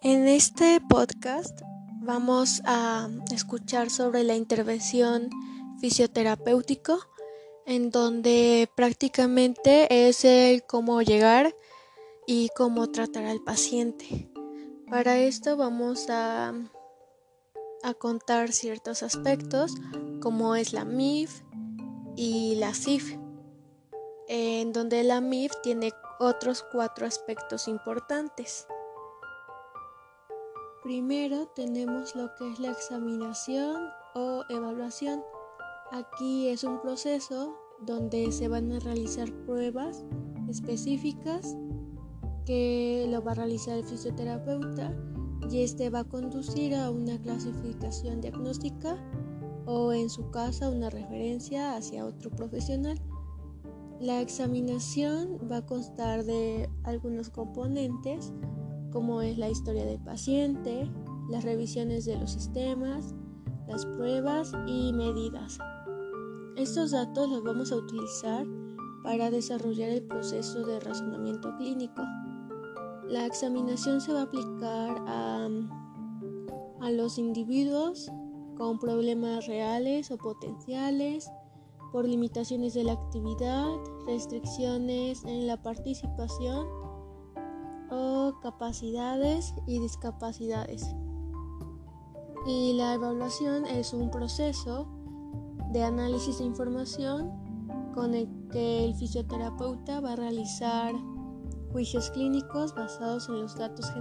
En este podcast vamos a escuchar sobre la intervención fisioterapéutico, en donde prácticamente es el cómo llegar y cómo tratar al paciente. Para esto vamos a, a contar ciertos aspectos, como es la MIF y la CIF, en donde la MIF tiene otros cuatro aspectos importantes. Primero tenemos lo que es la examinación o evaluación. Aquí es un proceso donde se van a realizar pruebas específicas que lo va a realizar el fisioterapeuta y este va a conducir a una clasificación diagnóstica o en su caso una referencia hacia otro profesional. La examinación va a constar de algunos componentes como es la historia del paciente, las revisiones de los sistemas, las pruebas y medidas. Estos datos los vamos a utilizar para desarrollar el proceso de razonamiento clínico. La examinación se va a aplicar a, a los individuos con problemas reales o potenciales, por limitaciones de la actividad, restricciones en la participación capacidades y discapacidades. Y la evaluación es un proceso de análisis de información con el que el fisioterapeuta va a realizar juicios clínicos basados en los datos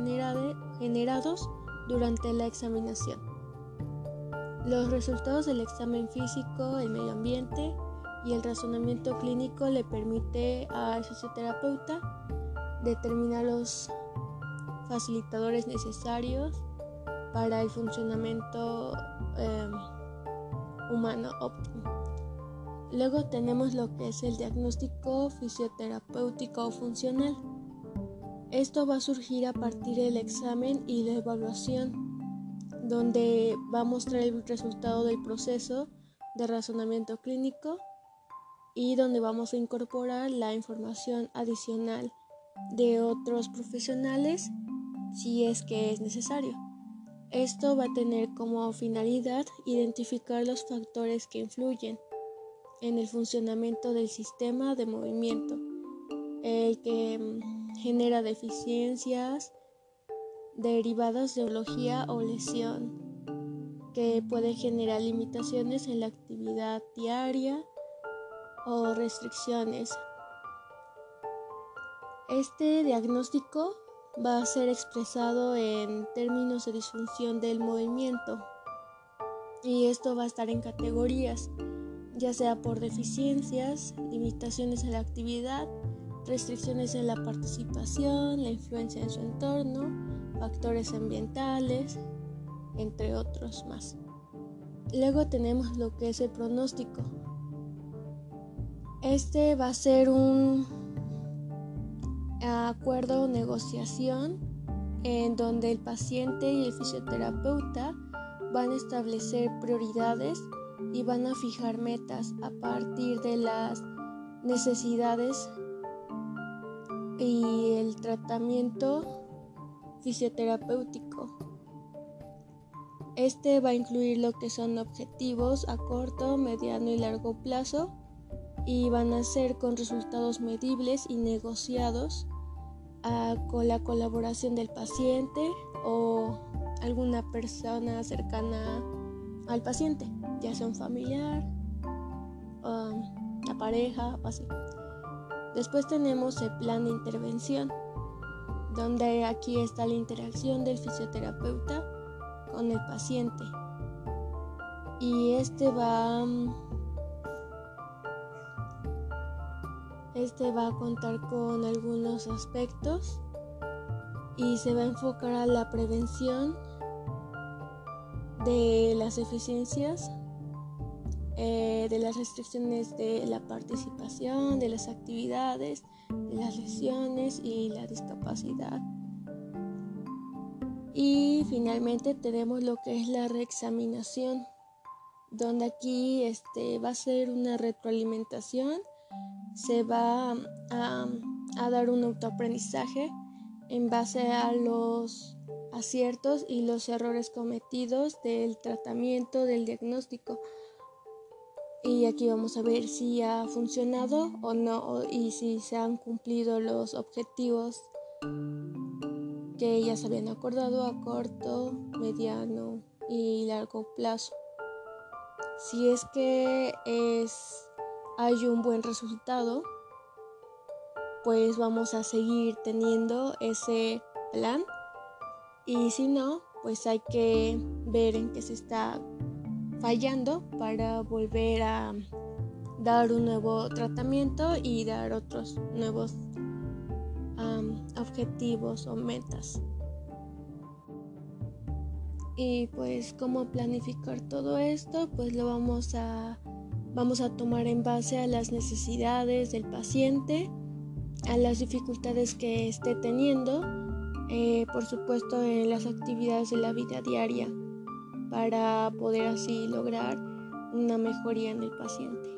generados durante la examinación. Los resultados del examen físico, el medio ambiente y el razonamiento clínico le permite al fisioterapeuta determinar los facilitadores necesarios para el funcionamiento em, humano óptimo. Luego tenemos lo que es el diagnóstico fisioterapéutico funcional. Esto va a surgir a partir del examen y la evaluación, donde va a mostrar el resultado del proceso de razonamiento clínico y donde vamos a incorporar la información adicional de otros profesionales si es que es necesario. Esto va a tener como finalidad identificar los factores que influyen en el funcionamiento del sistema de movimiento, el que mm, genera deficiencias derivadas de biología o lesión, que puede generar limitaciones en la actividad diaria o restricciones este diagnóstico va a ser expresado en términos de disfunción del movimiento y esto va a estar en categorías, ya sea por deficiencias, limitaciones en la actividad, restricciones en la participación, la influencia en su entorno, factores ambientales, entre otros más. Luego tenemos lo que es el pronóstico. Este va a ser un acuerdo o negociación en donde el paciente y el fisioterapeuta van a establecer prioridades y van a fijar metas a partir de las necesidades y el tratamiento fisioterapéutico. Este va a incluir lo que son objetivos a corto, mediano y largo plazo y van a ser con resultados medibles y negociados ah, con la colaboración del paciente o alguna persona cercana al paciente, ya sea un familiar, la pareja o así. Después tenemos el plan de intervención, donde aquí está la interacción del fisioterapeuta con el paciente. Y este va Este va a contar con algunos aspectos y se va a enfocar a la prevención de las eficiencias, eh, de las restricciones de la participación, de las actividades, de las lesiones y la discapacidad. Y finalmente tenemos lo que es la reexaminación, donde aquí este, va a ser una retroalimentación se va a, dar un autoaprendizaje en base a los, aciertos y los errores cometidos del tratamiento, del diagnóstico. Y aquí vamos a ver si ha funcionado o no y si se han cumplido los objetivos que ya se habían acordado a corto, mediano y largo plazo. Si es que es, hay un buen resultado, pues vamos a seguir teniendo ese plan y si no, pues hay que ver en qué se está fallando para volver a dar un nuevo tratamiento y dar otros nuevos objetivos o metas. Y pues cómo planificar todo esto, pues lo vamos a vamos a tomar en base a las necesidades del paciente, a las dificultades que esté teniendo eh, por supuesto en las actividades de la vida diaria para poder así lograr una mejoría en el paciente.